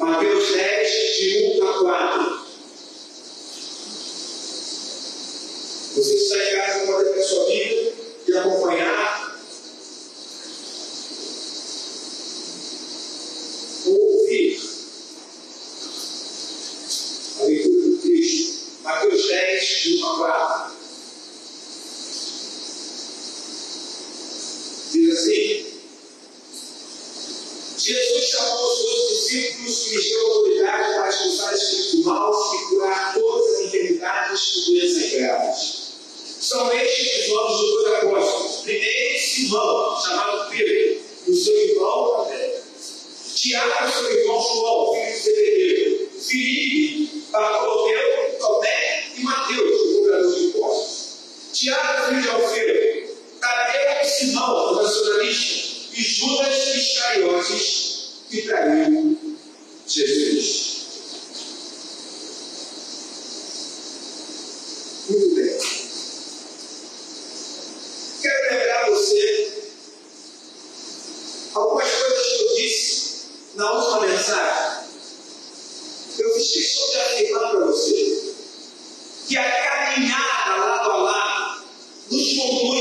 Mateus 10, de 1 a 4. Você que está em casa pode ter sua vida e acompanhar people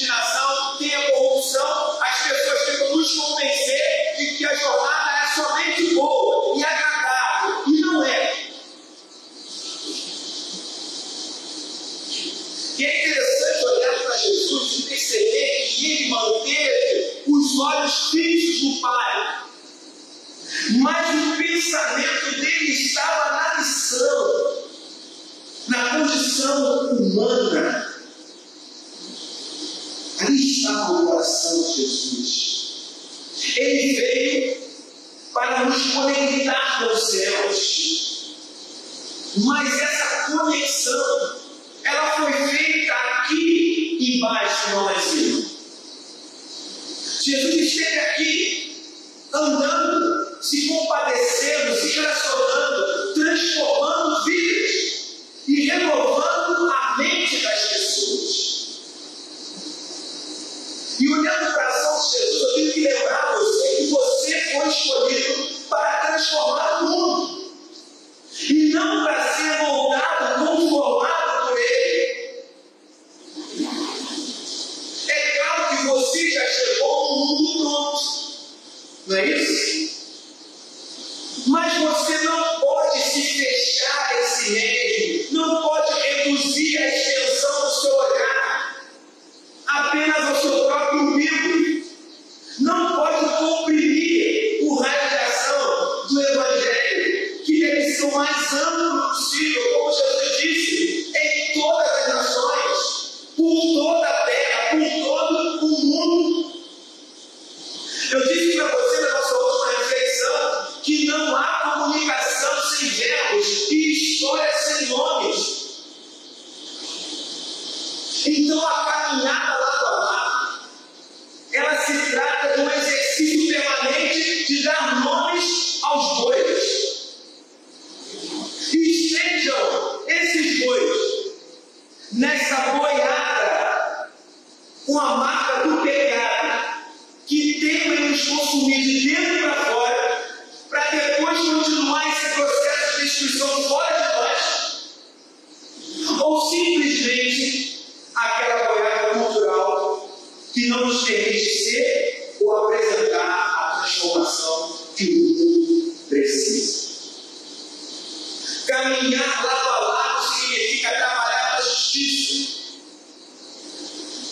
discriminação, tem a corrupção, as pessoas tentam nos convencer de que a jornada é somente boa e agradável, e não é. E é interessante olhar para Jesus e perceber que ele manteve os olhos fixos no Pai. Mas o pensamento dele estava na lição, na condição humana está no coração de Jesus. Ele veio para nos conectar com os céus. Mas essa conexão, ela foi feita aqui embaixo no Brasil. Jesus esteve aqui andando, se compadecendo, se relacionando, transformando vidas e renovando a mente das E olhando para a de Jesus, eu tenho que lembrar você que você foi escolhido para transformar o mundo. E não para ser moldado, conformado por ele. É claro que você já chegou no mundo pronto. Não é isso? Mas você não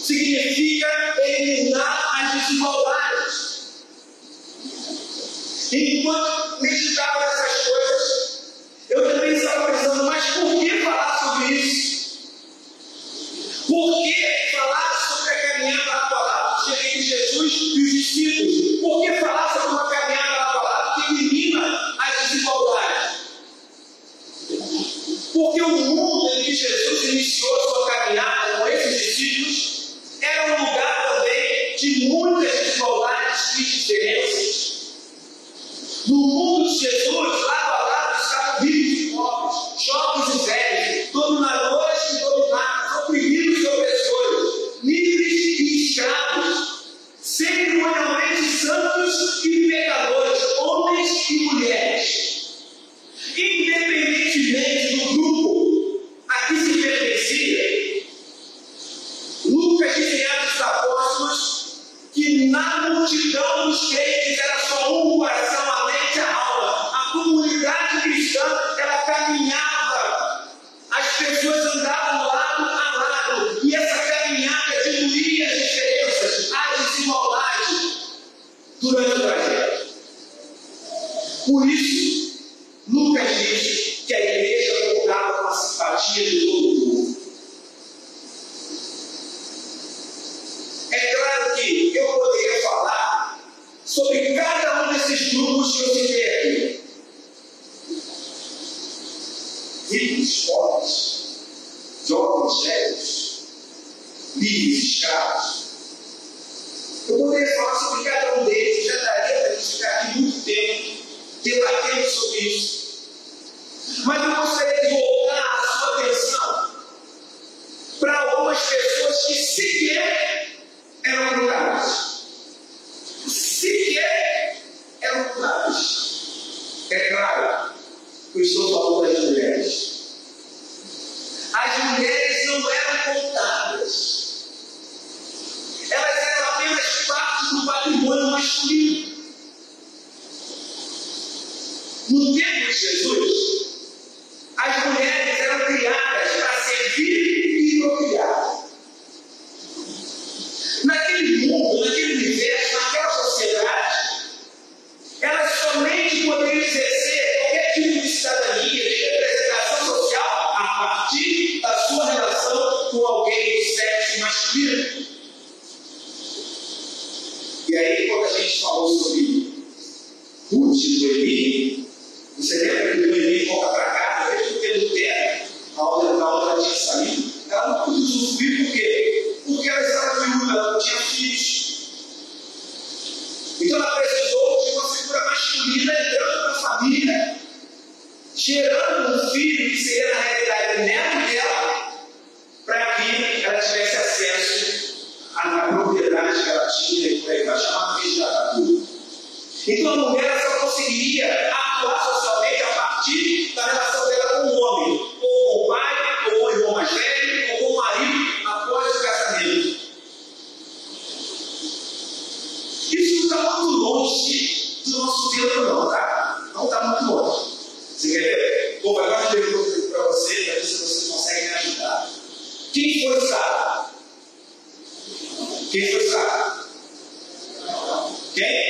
significa eliminar as desigualdades. Enquanto meditava nessas coisas, eu também estava pensando, mas por que falar sobre isso? Por que falar sobre a caminhada lado a lado entre Jesus e os discípulos? Por que falar sobre uma caminhada lado a lado que elimina as desigualdades? Porque o mundo em que Jesus iniciou a sua caminhada com esses discípulos Por isso, Lucas diz que a igreja contava com a simpatia de todo o povo. Masculino. E aí, quando a gente falou sobre Ruth do Eli, você lembra que o Eli volta para casa, mesmo tendo terra, a outra, a outra tinha saído, ela não pôde usufruir por quê? Porque ela estava viúva, ela não tinha filhos. Então ela precisou de uma figura masculina entrando na família, gerando um filho que seria na realidade Então a mulher só conseguiria atuar socialmente a partir da relação dela com o homem, ou com o pai, ou com o irmão mais velho, ou com o marido após o casamento. Isso não está muito longe do nosso tempo, não, tá? Não está muito longe. Você quer ver? Bom, agora eu pergunto para você, para ver se vocês conseguem me ajudar. Quem foi Sara? Quem foi Sara? Quem?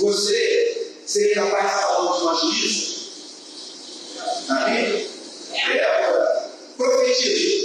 Você seria capaz de falar de uma juíza? Amém? Débora profetiza.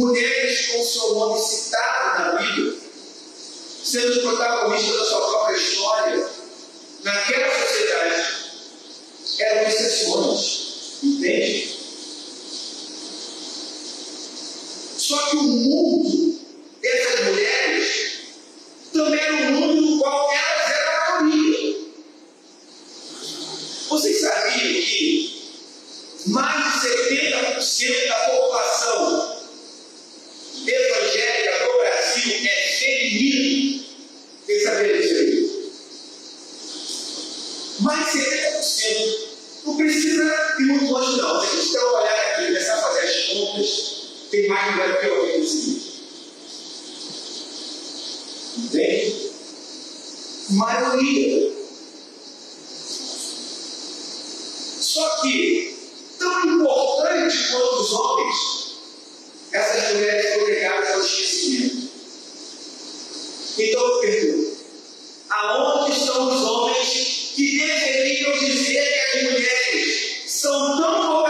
mulheres com seu nome citado na Bíblia, sendo protagonistas da sua própria história, naquela sociedade, eram exceções, entende? Só que o mundo são os homens que deveriam dizer que as mulheres são tão poucas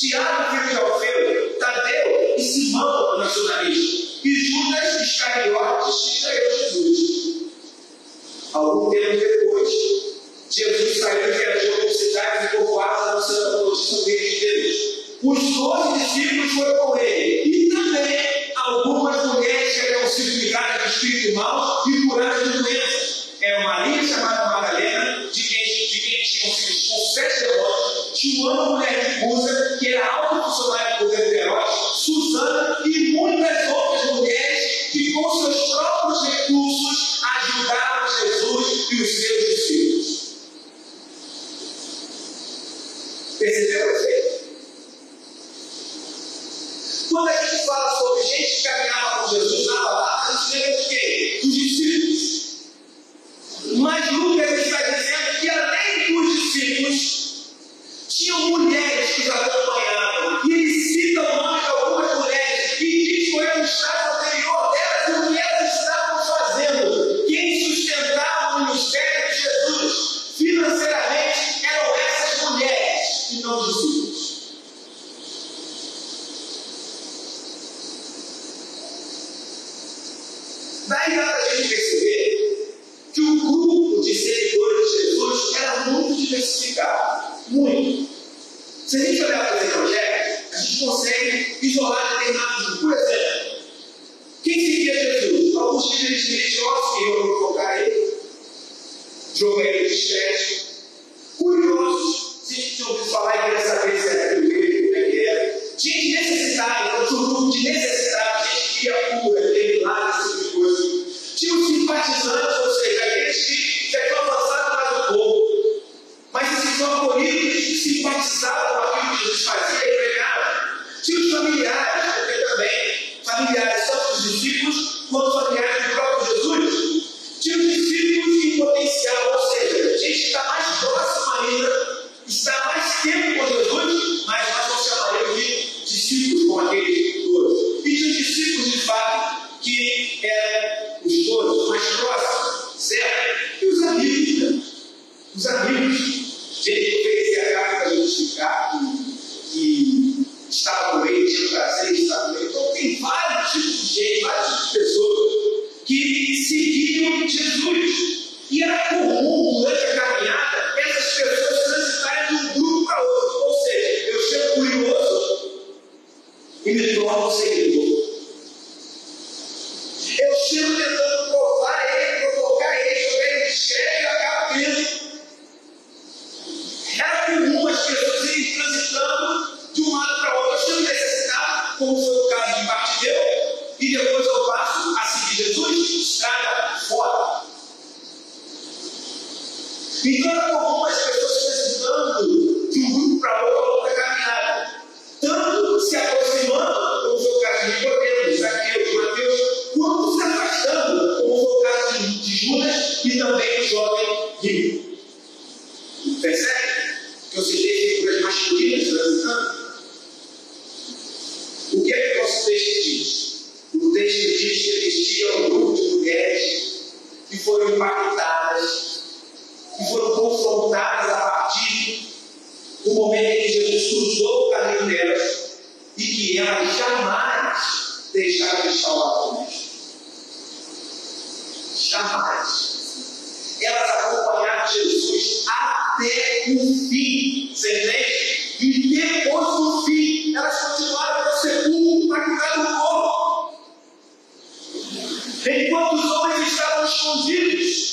Tiago, filho de Alfeu, Tadeu e Simão, nacionalista, e Judas Iscariotes, que traiu é Jesus. Algum tempo depois, Jesus saiu e viajou por cidades e povoados anunciando a notícia do reino de Deus. Os doze discípulos foram com ele, e também algumas mulheres que eram sido ligadas de espírito mal e curadas de doenças. É Maria chamada Madalena, o, o sacerdote uma Mulher de Cusa, que era alta funcionária do governo de Heróis, Suzana e muitas outras mulheres que com seus próprios recursos ajudaram Jesus e os seus discípulos. Percebeu o Quando a gente fala sobre gente que caminhava com Jesus na palavra, a gente lembra de quem? Dos discípulos. Mas Lucas está soul Se a gente olhar para esse projeto a gente consegue isolar determinados grupos. Por né? exemplo, quem seguia Jesus? Alguns líderes religiosos que iam provocar ele, jogar ele de e me torno enquanto os homens estavam escondidos.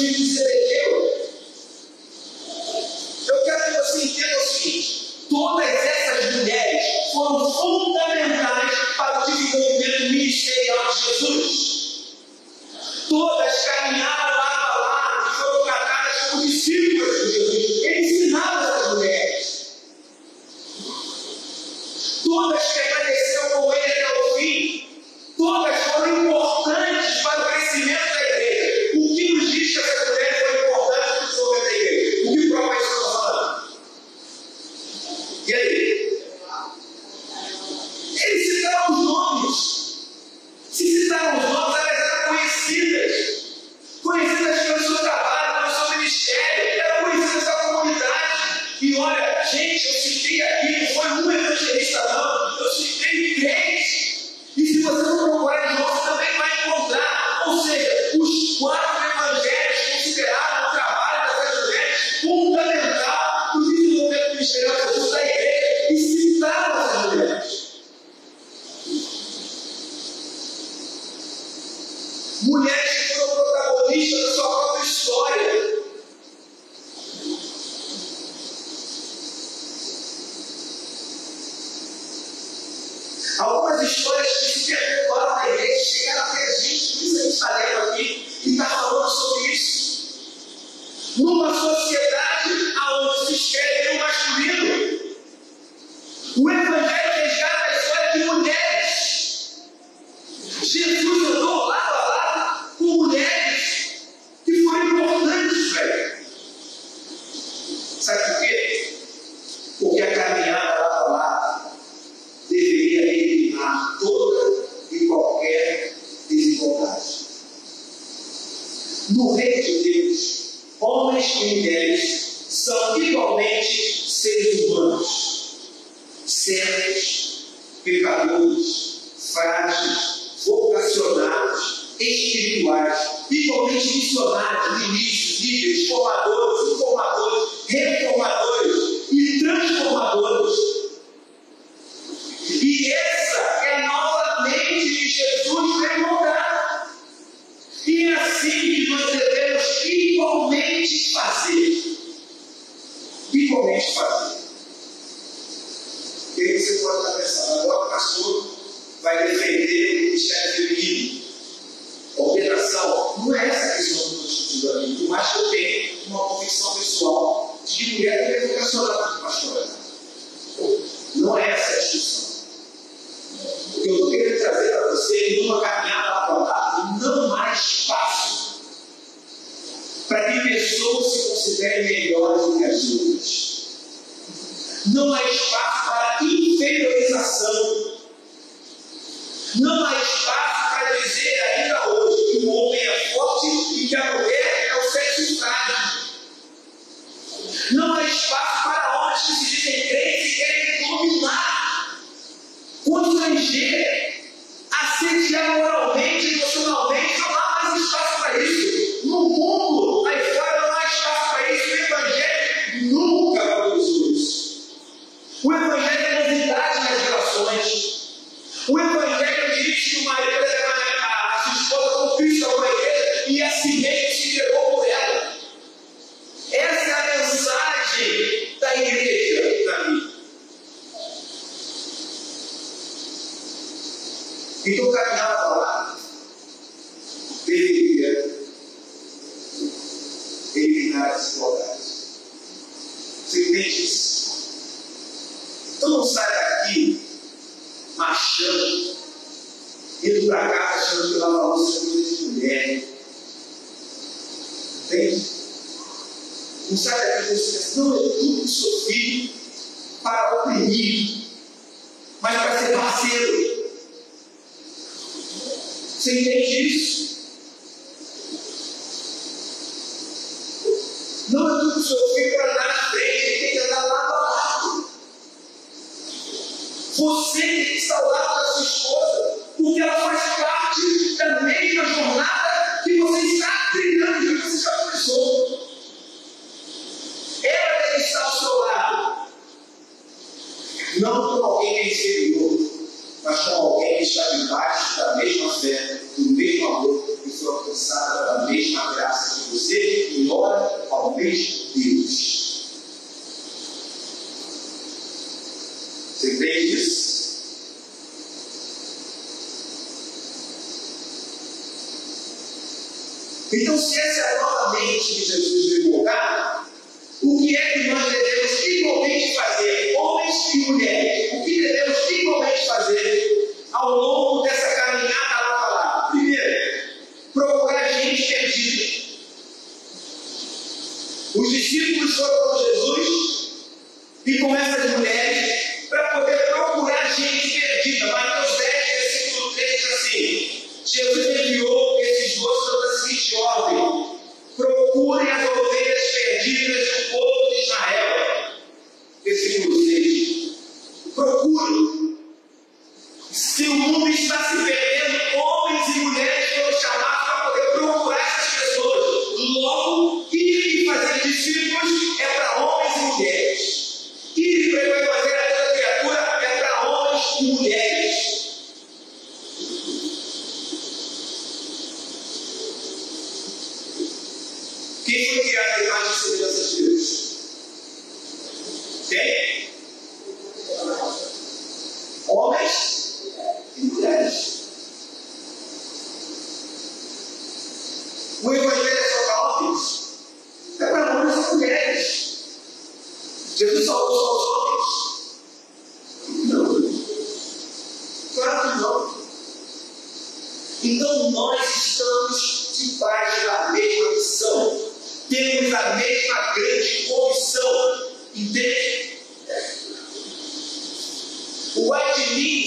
filhos Algumas histórias que se perpetuaram na igreja chegaram até a gente, por isso a gente está lendo aqui e está falando sobre isso. Numa sociedade mais que eu tenha uma convicção pessoal de que mulher deve vocacionar como pastora. Não é essa a discussão. O que eu estou querendo trazer para você é que numa caminhada lado não há espaço para que pessoas se considerem melhores do que as outras. Não há espaço Então não sai daqui machando, indo para casa achando que lá falou sobre coisa de mulher. Entende? Não sai daqui pensando, não, eu tudo sou filho para oprimir, mas para ser parceiro. Você entende isso? Você que estar ao lado da sua esposa, porque ela faz parte da mesma jornada que você está trilhando, que você já começou. Ela deve estar ao seu lado. Não como alguém que é inferior, mas como alguém que está debaixo da mesma fé, do mesmo amor, e foi alcançada da mesma graça que você e ora ao mesmo Deus. Você entende isso? Então, se essa é a nova mente que Jesus veio colocar, o que é que nós devemos igualmente fazer, homens e mulheres? O que devemos igualmente fazer ao longo dessa caminhada lá para lá? Primeiro, procurar gente perdida. Os discípulos foram com Jesus e com essas mulheres para poder procurar gente perdida. Mateus 10, versículo 3 diz assim: Jesus O Edmilson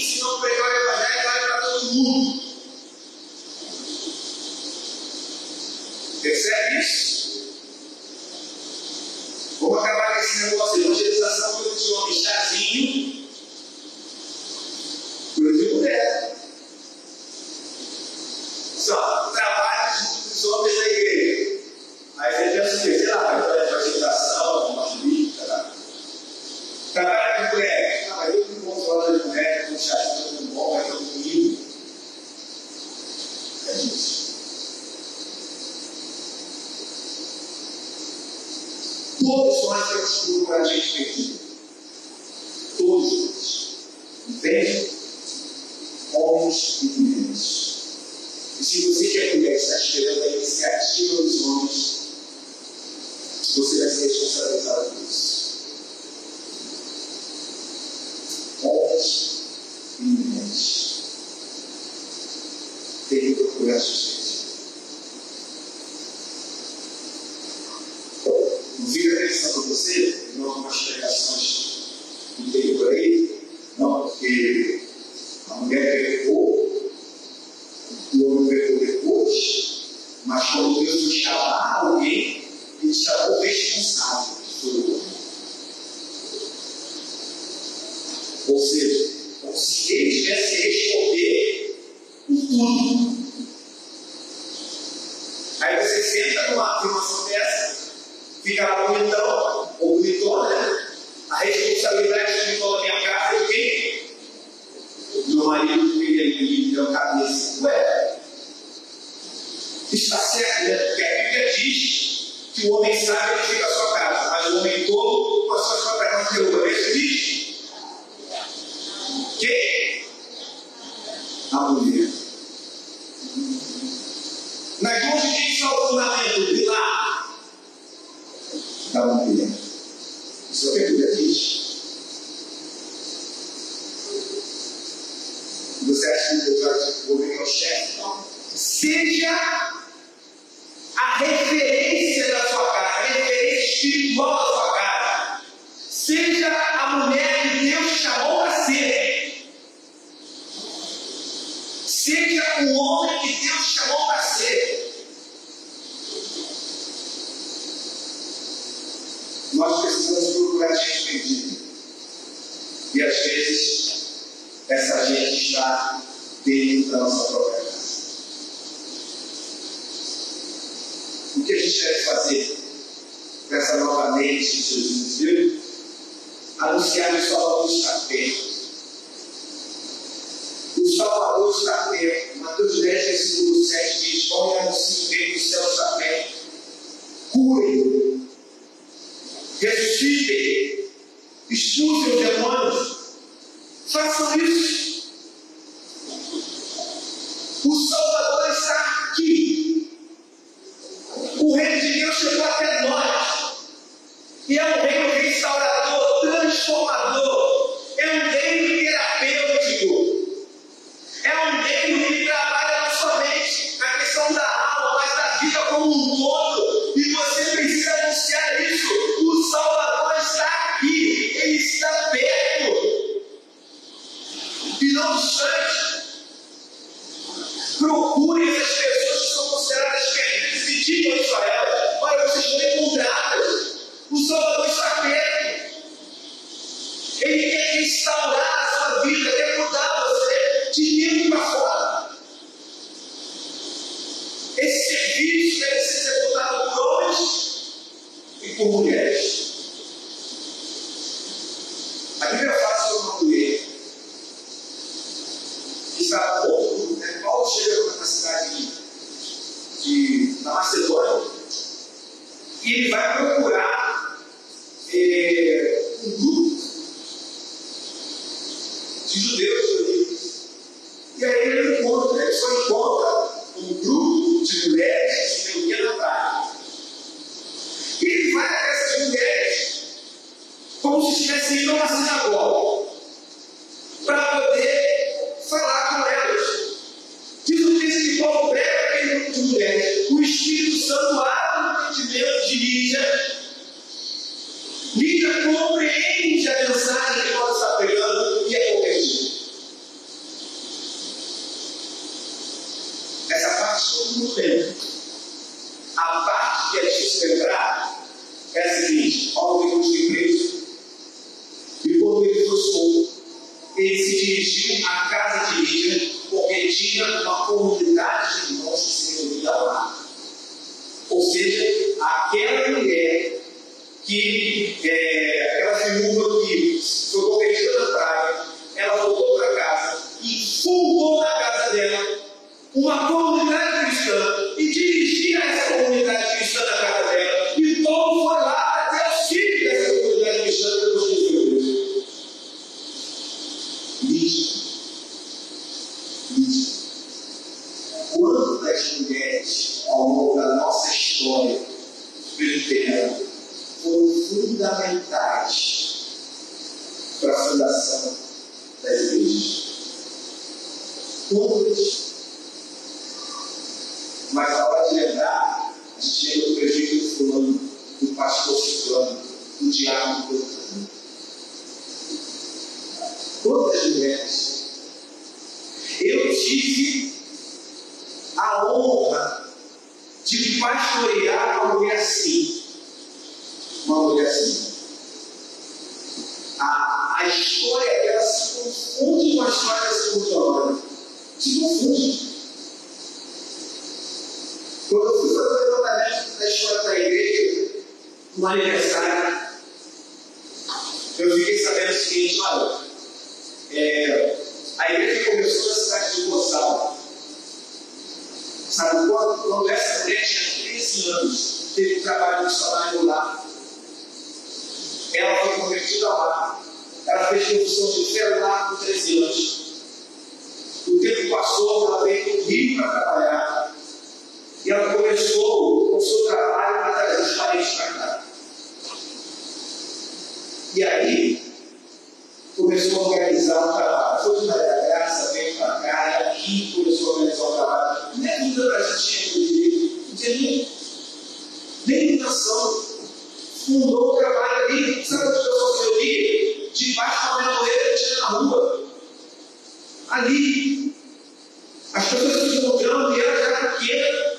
achou Deus do Shabat, vezes essa gente está dentro da nossa própria casa. O que a gente deve fazer com essa nova mente que Jesus nos deu? Anunciar o Salvador está perto. O Salvador está perto. Mateus 10, versículo 7 diz: Vão e anunciem o reino do céu está perto. Curem. Ressuscitem. Expulsem os demônios. Façam isso. O Salvador está aqui. O Rei de Deus chegou até nós. E é o que ser executada por homens e por mulheres. aquela figura que Sabe quando? Quando essa mulher tinha 13 anos, teve um trabalho missionário lá. Ela foi convertida lá. Ela fez produção de fé celular com 13 anos. O tempo passou, ela veio para Rio para trabalhar. E ela começou o seu trabalho para trazer os parentes para cá. E aí, começou a organizar o trabalho. Foi de maneira vez para casa e começou a organizar o trabalho. Nem a vida da gente tinha direito, não tinha nem, nem limitação. Fundou o trabalho ali, sabe o que eu fazia ali? Debaixo da menoeira que tinha na rua. Ali. As pessoas se encontrando e ela já era pequena, é,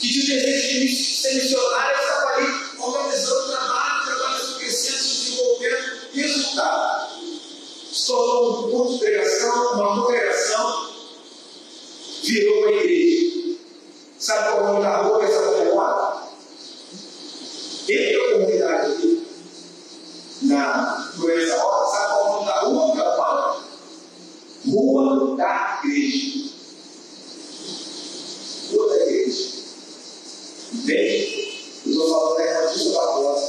que de desejo de ser missionária estava ali organizando o trabalho, o trabalho crescendo, se desenvolvendo. Resultado. Estourou um culto de pregação, uma congregação, virou uma igreja. Sabe qual é o nome da tá rua essa rua? É Entra a comunidade aqui. Na, por essa hora, sabe qual é o nome da tá rua que ela Rua da Igreja. Rua da Igreja. Entende? Eu estou falando da Evangelista da Rosa.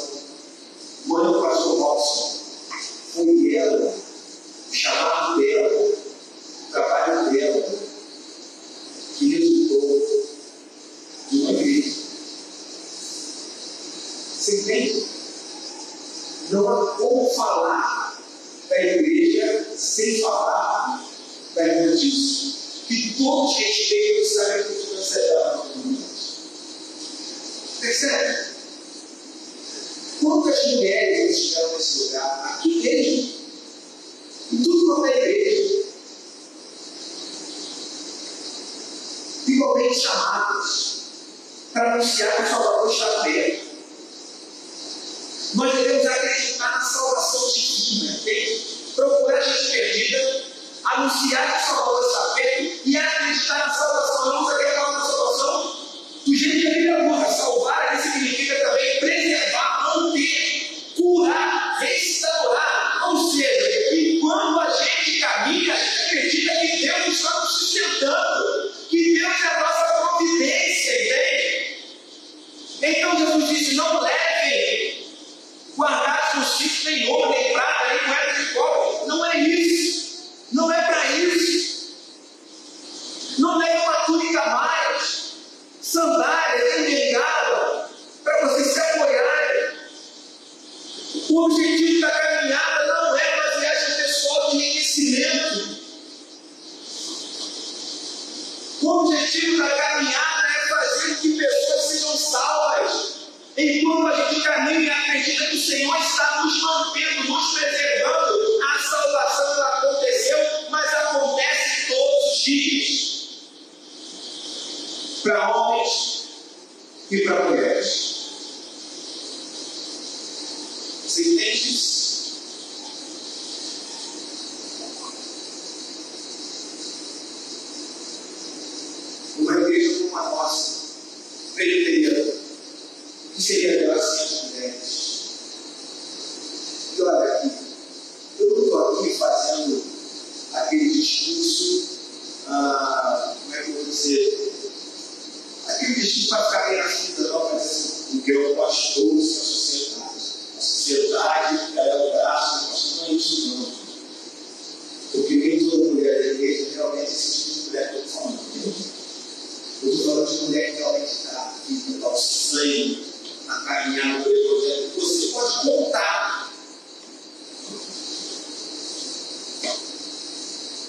você pode contar.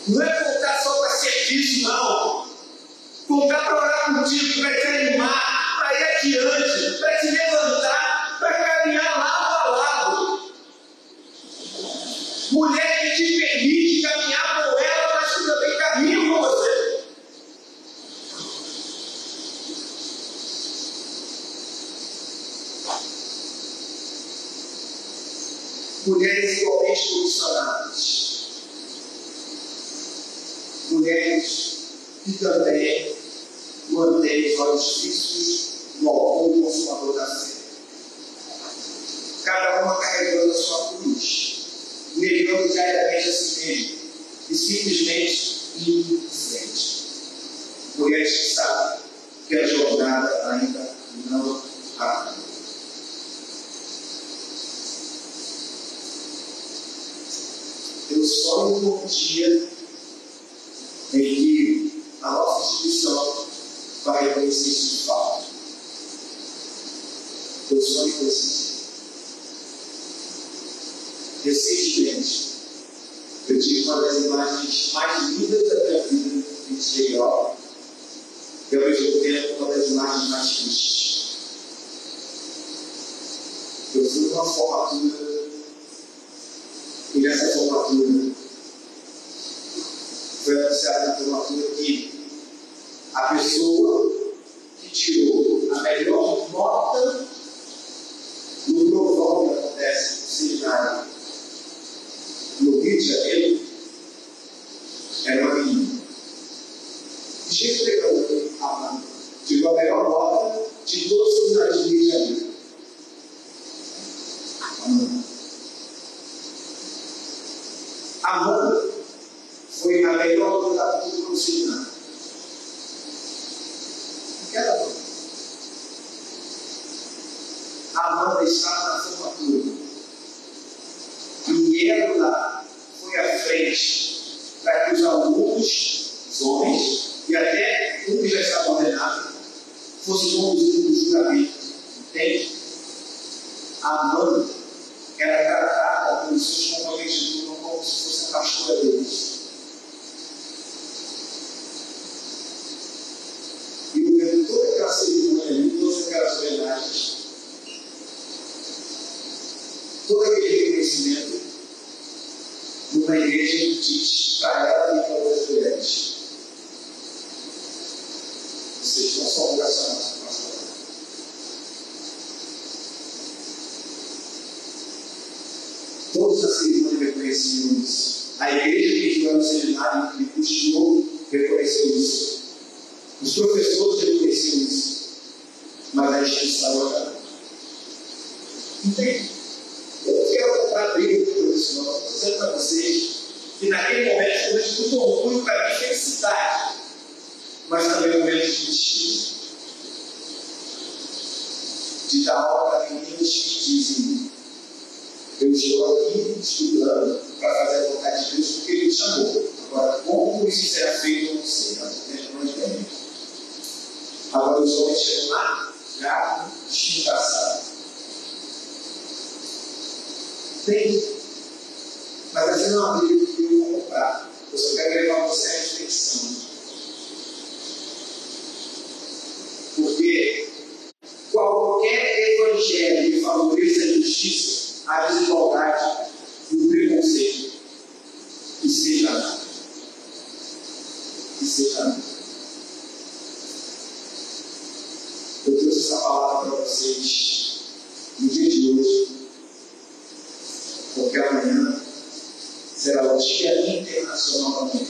Não é contar só para serviço, não. Contar para orar contigo, para te animar, para ir adiante. mulheres igualmente condicionadas, mulheres que também mantêm os olhos fixos. melhor e ao mesmo tempo talvez mais, mais triste. Eu fui uma formatura e nessa formatura foi anunciada na formatura que a pessoa que tirou todo aquele reconhecimento numa igreja que diz para ela e para outras mulheres. seja estão só obrigação, mas a palavra. Todos as irmãs reconheciam isso. A igreja que estudou no seminário e continuou reconheceu isso. Os professores reconheciam isso. Mas a gente estava Entende? Senhor, estou dizendo para vocês que naquele momento foi muito orgulho para mim, felicidade, mas também um momento de destino. De dar aula para meninos que dizem: Eu estou aqui estudando para fazer a vontade de Deus porque Ele me chamou. Agora, como isso será feito, eu não sei, mas mais é bem. Agora, os homens chegam lá, já descansados. Tem mas assim não abriu que eu vou comprar. Eu só quero levar você à reflexão. Porque qualquer evangelho que favoreça a justiça, a desigualdade e o preconceito, que seja nada. Que seja nada. Eu trouxe essa palavra para vocês no dia de hoje, porque amanhã será o Dia